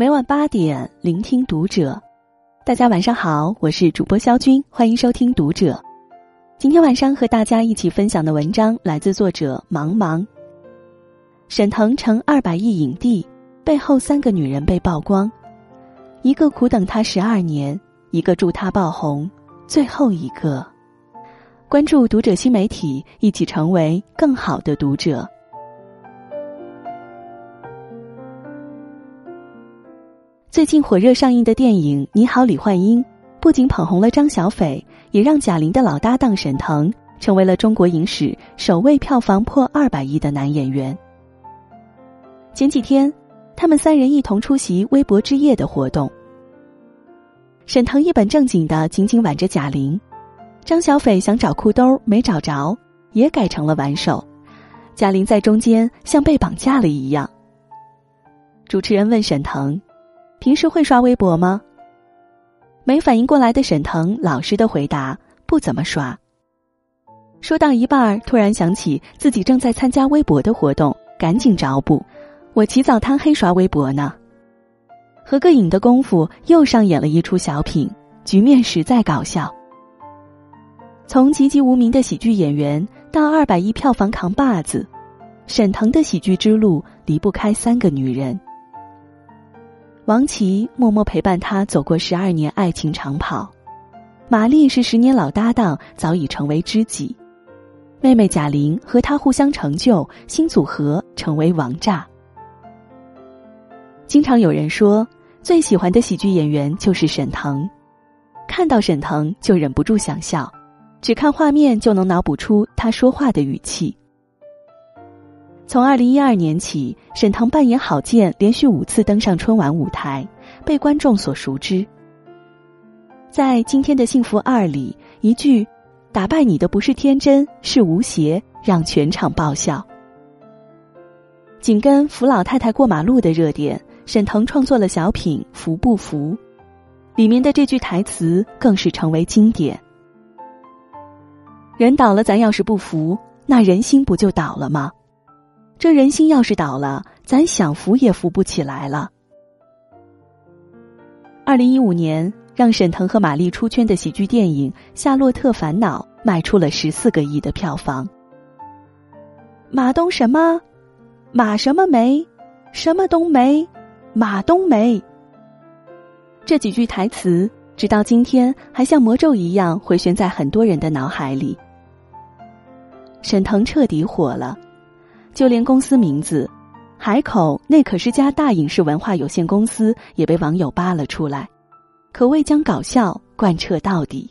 每晚八点，聆听读者。大家晚上好，我是主播肖军，欢迎收听读者。今天晚上和大家一起分享的文章来自作者茫茫。沈腾成二百亿影帝，背后三个女人被曝光，一个苦等他十二年，一个助他爆红，最后一个。关注读者新媒体，一起成为更好的读者。最近火热上映的电影《你好，李焕英》，不仅捧红了张小斐，也让贾玲的老搭档沈腾成为了中国影史首位票房破二百亿的男演员。前几天，他们三人一同出席微博之夜的活动。沈腾一本正经的紧紧挽着贾玲，张小斐想找裤兜没找着，也改成了挽手，贾玲在中间像被绑架了一样。主持人问沈腾。平时会刷微博吗？没反应过来的沈腾老实的回答：“不怎么刷。”说到一半，突然想起自己正在参加微博的活动，赶紧找补：“我起早贪黑刷微博呢。”合个影的功夫，又上演了一出小品，局面实在搞笑。从籍籍无名的喜剧演员到二百亿票房扛把子，沈腾的喜剧之路离不开三个女人。王琦默默陪伴他走过十二年爱情长跑，马丽是十年老搭档，早已成为知己。妹妹贾玲和他互相成就，新组合成为王炸。经常有人说，最喜欢的喜剧演员就是沈腾，看到沈腾就忍不住想笑，只看画面就能脑补出他说话的语气。从二零一二年起，沈腾扮演郝建，连续五次登上春晚舞台，被观众所熟知。在今天的幸福二里，一句“打败你的不是天真，是吴邪”，让全场爆笑。紧跟扶老太太过马路的热点，沈腾创作了小品《扶不扶》，里面的这句台词更是成为经典：“人倒了，咱要是不服，那人心不就倒了吗？”这人心要是倒了，咱想扶也扶不起来了。二零一五年，让沈腾和马丽出圈的喜剧电影《夏洛特烦恼》卖出了十四个亿的票房。马东什么？马什么梅？什么冬梅？马冬梅。这几句台词，直到今天还像魔咒一样回旋在很多人的脑海里。沈腾彻底火了。就连公司名字“海口”那可是家大影视文化有限公司，也被网友扒了出来，可谓将搞笑贯彻到底。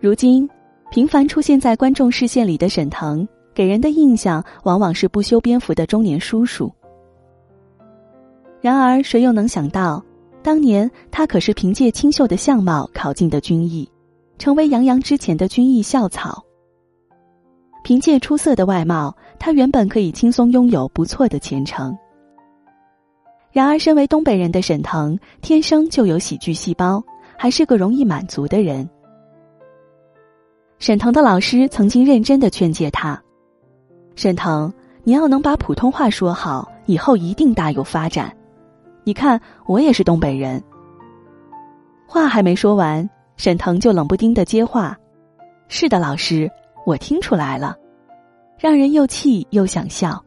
如今，频繁出现在观众视线里的沈腾，给人的印象往往是不修边幅的中年叔叔。然而，谁又能想到，当年他可是凭借清秀的相貌考进的军艺，成为杨洋之前的军艺校草。凭借出色的外貌，他原本可以轻松拥有不错的前程。然而，身为东北人的沈腾，天生就有喜剧细胞，还是个容易满足的人。沈腾的老师曾经认真的劝诫他：“沈腾，你要能把普通话说好，以后一定大有发展。你看，我也是东北人。”话还没说完，沈腾就冷不丁的接话：“是的，老师。”我听出来了，让人又气又想笑。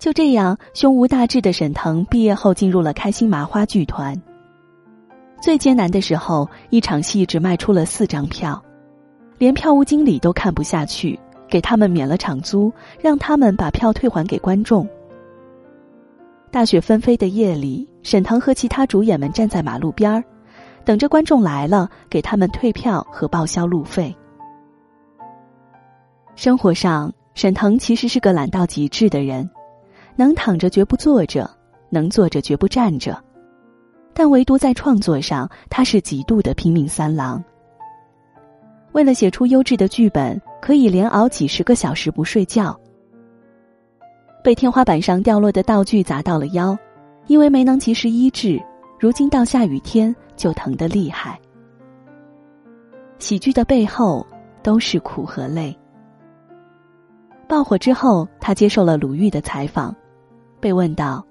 就这样，胸无大志的沈腾毕业后进入了开心麻花剧团。最艰难的时候，一场戏只卖出了四张票，连票务经理都看不下去，给他们免了场租，让他们把票退还给观众。大雪纷飞的夜里，沈腾和其他主演们站在马路边儿，等着观众来了，给他们退票和报销路费。生活上，沈腾其实是个懒到极致的人，能躺着绝不坐着，能坐着绝不站着，但唯独在创作上，他是极度的拼命三郎。为了写出优质的剧本，可以连熬几十个小时不睡觉。被天花板上掉落的道具砸到了腰，因为没能及时医治，如今到下雨天就疼得厉害。喜剧的背后都是苦和累。爆火之后，他接受了鲁豫的采访，被问到：“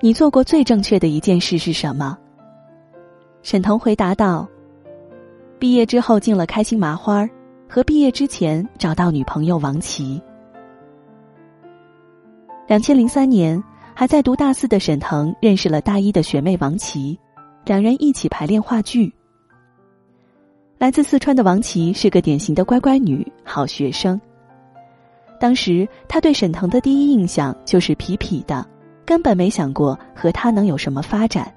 你做过最正确的一件事是什么？”沈腾回答道：“毕业之后进了开心麻花，和毕业之前找到女朋友王琦。”两千零三年，还在读大四的沈腾认识了大一的学妹王琦，两人一起排练话剧。来自四川的王琦是个典型的乖乖女、好学生。当时他对沈腾的第一印象就是痞痞的，根本没想过和他能有什么发展。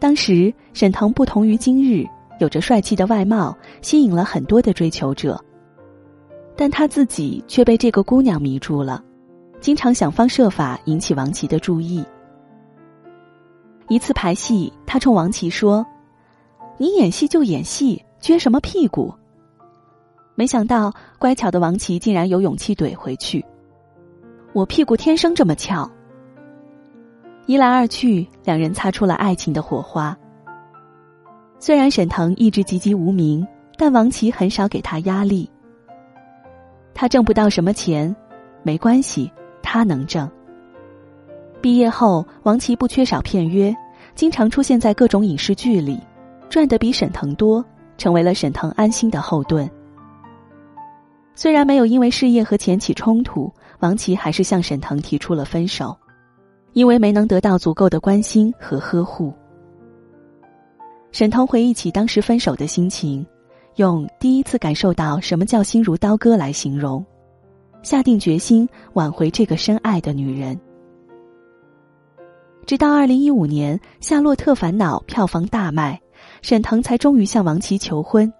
当时沈腾不同于今日，有着帅气的外貌，吸引了很多的追求者，但他自己却被这个姑娘迷住了。经常想方设法引起王琦的注意。一次排戏，他冲王琦说：“你演戏就演戏，撅什么屁股？”没想到，乖巧的王琦竟然有勇气怼回去：“我屁股天生这么翘。”一来二去，两人擦出了爱情的火花。虽然沈腾一直籍籍无名，但王琦很少给他压力。他挣不到什么钱，没关系。他能挣。毕业后，王琦不缺少片约，经常出现在各种影视剧里，赚的比沈腾多，成为了沈腾安心的后盾。虽然没有因为事业和钱起冲突，王琦还是向沈腾提出了分手，因为没能得到足够的关心和呵护。沈腾回忆起当时分手的心情，用第一次感受到什么叫心如刀割来形容。下定决心挽回这个深爱的女人，直到二零一五年《夏洛特烦恼》票房大卖，沈腾才终于向王琦求婚。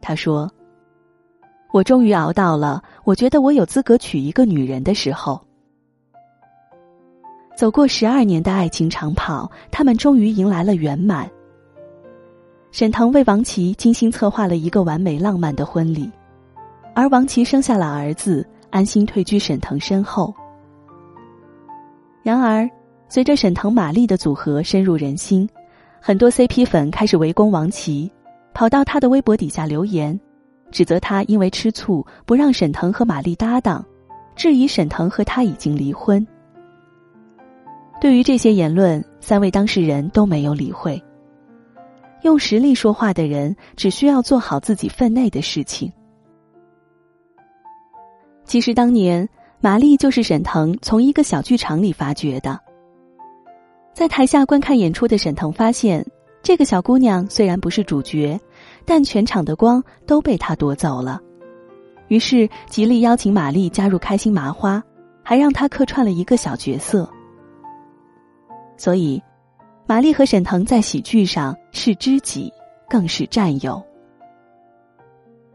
他说：“我终于熬到了，我觉得我有资格娶一个女人的时候。”走过十二年的爱情长跑，他们终于迎来了圆满。沈腾为王琦精心策划了一个完美浪漫的婚礼。而王琦生下了儿子，安心退居沈腾身后。然而，随着沈腾马丽的组合深入人心，很多 CP 粉开始围攻王琦，跑到他的微博底下留言，指责他因为吃醋不让沈腾和马丽搭档，质疑沈腾和他已经离婚。对于这些言论，三位当事人都没有理会。用实力说话的人，只需要做好自己分内的事情。其实当年，玛丽就是沈腾从一个小剧场里发掘的。在台下观看演出的沈腾发现，这个小姑娘虽然不是主角，但全场的光都被他夺走了。于是极力邀请马丽加入开心麻花，还让她客串了一个小角色。所以，玛丽和沈腾在喜剧上是知己，更是战友。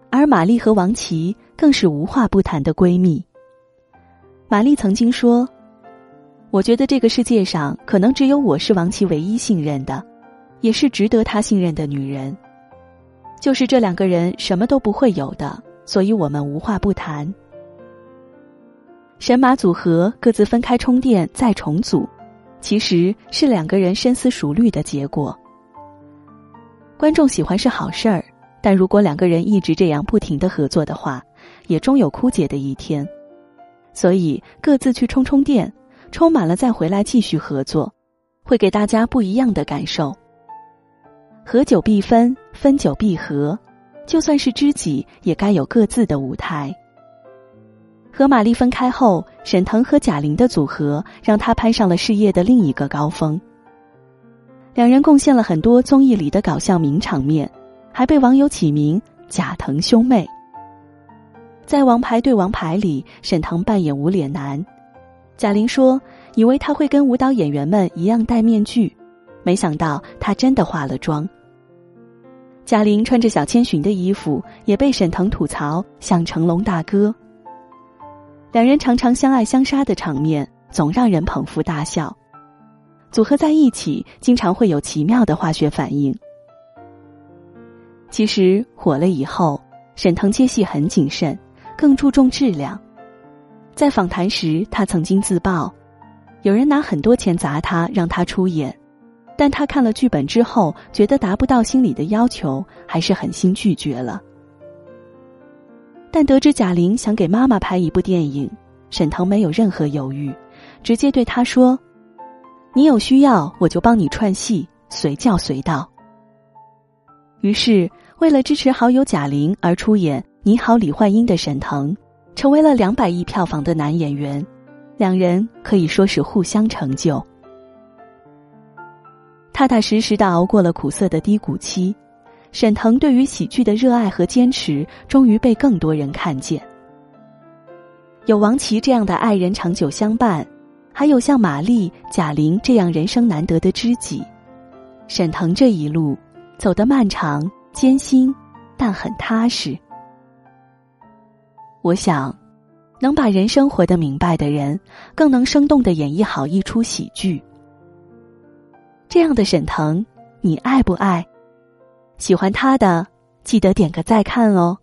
而玛丽和王琦更是无话不谈的闺蜜。玛丽曾经说：“我觉得这个世界上可能只有我是王琦唯一信任的，也是值得他信任的女人。就是这两个人什么都不会有的，所以我们无话不谈。”神马组合各自分开充电再重组，其实是两个人深思熟虑的结果。观众喜欢是好事儿。但如果两个人一直这样不停的合作的话，也终有枯竭的一天。所以各自去充充电，充满了再回来继续合作，会给大家不一样的感受。合久必分，分久必合，就算是知己，也该有各自的舞台。和玛丽分开后，沈腾和贾玲的组合让他攀上了事业的另一个高峰。两人贡献了很多综艺里的搞笑名场面。还被网友起名“贾腾兄妹”。在《王牌对王牌》里，沈腾扮演无脸男，贾玲说：“以为他会跟舞蹈演员们一样戴面具，没想到他真的化了妆。”贾玲穿着小千寻的衣服，也被沈腾吐槽像成龙大哥。两人常常相爱相杀的场面，总让人捧腹大笑。组合在一起，经常会有奇妙的化学反应。其实火了以后，沈腾接戏很谨慎，更注重质量。在访谈时，他曾经自曝，有人拿很多钱砸他，让他出演，但他看了剧本之后，觉得达不到心里的要求，还是狠心拒绝了。但得知贾玲想给妈妈拍一部电影，沈腾没有任何犹豫，直接对他说：“你有需要，我就帮你串戏，随叫随到。”于是，为了支持好友贾玲而出演《你好，李焕英》的沈腾，成为了两百亿票房的男演员，两人可以说是互相成就。踏踏实实的熬过了苦涩的低谷期，沈腾对于喜剧的热爱和坚持，终于被更多人看见。有王琦这样的爱人长久相伴，还有像马丽、贾玲这样人生难得的知己，沈腾这一路走得漫长艰辛，但很踏实。我想，能把人生活得明白的人，更能生动的演绎好一出喜剧。这样的沈腾，你爱不爱？喜欢他的，记得点个再看哦。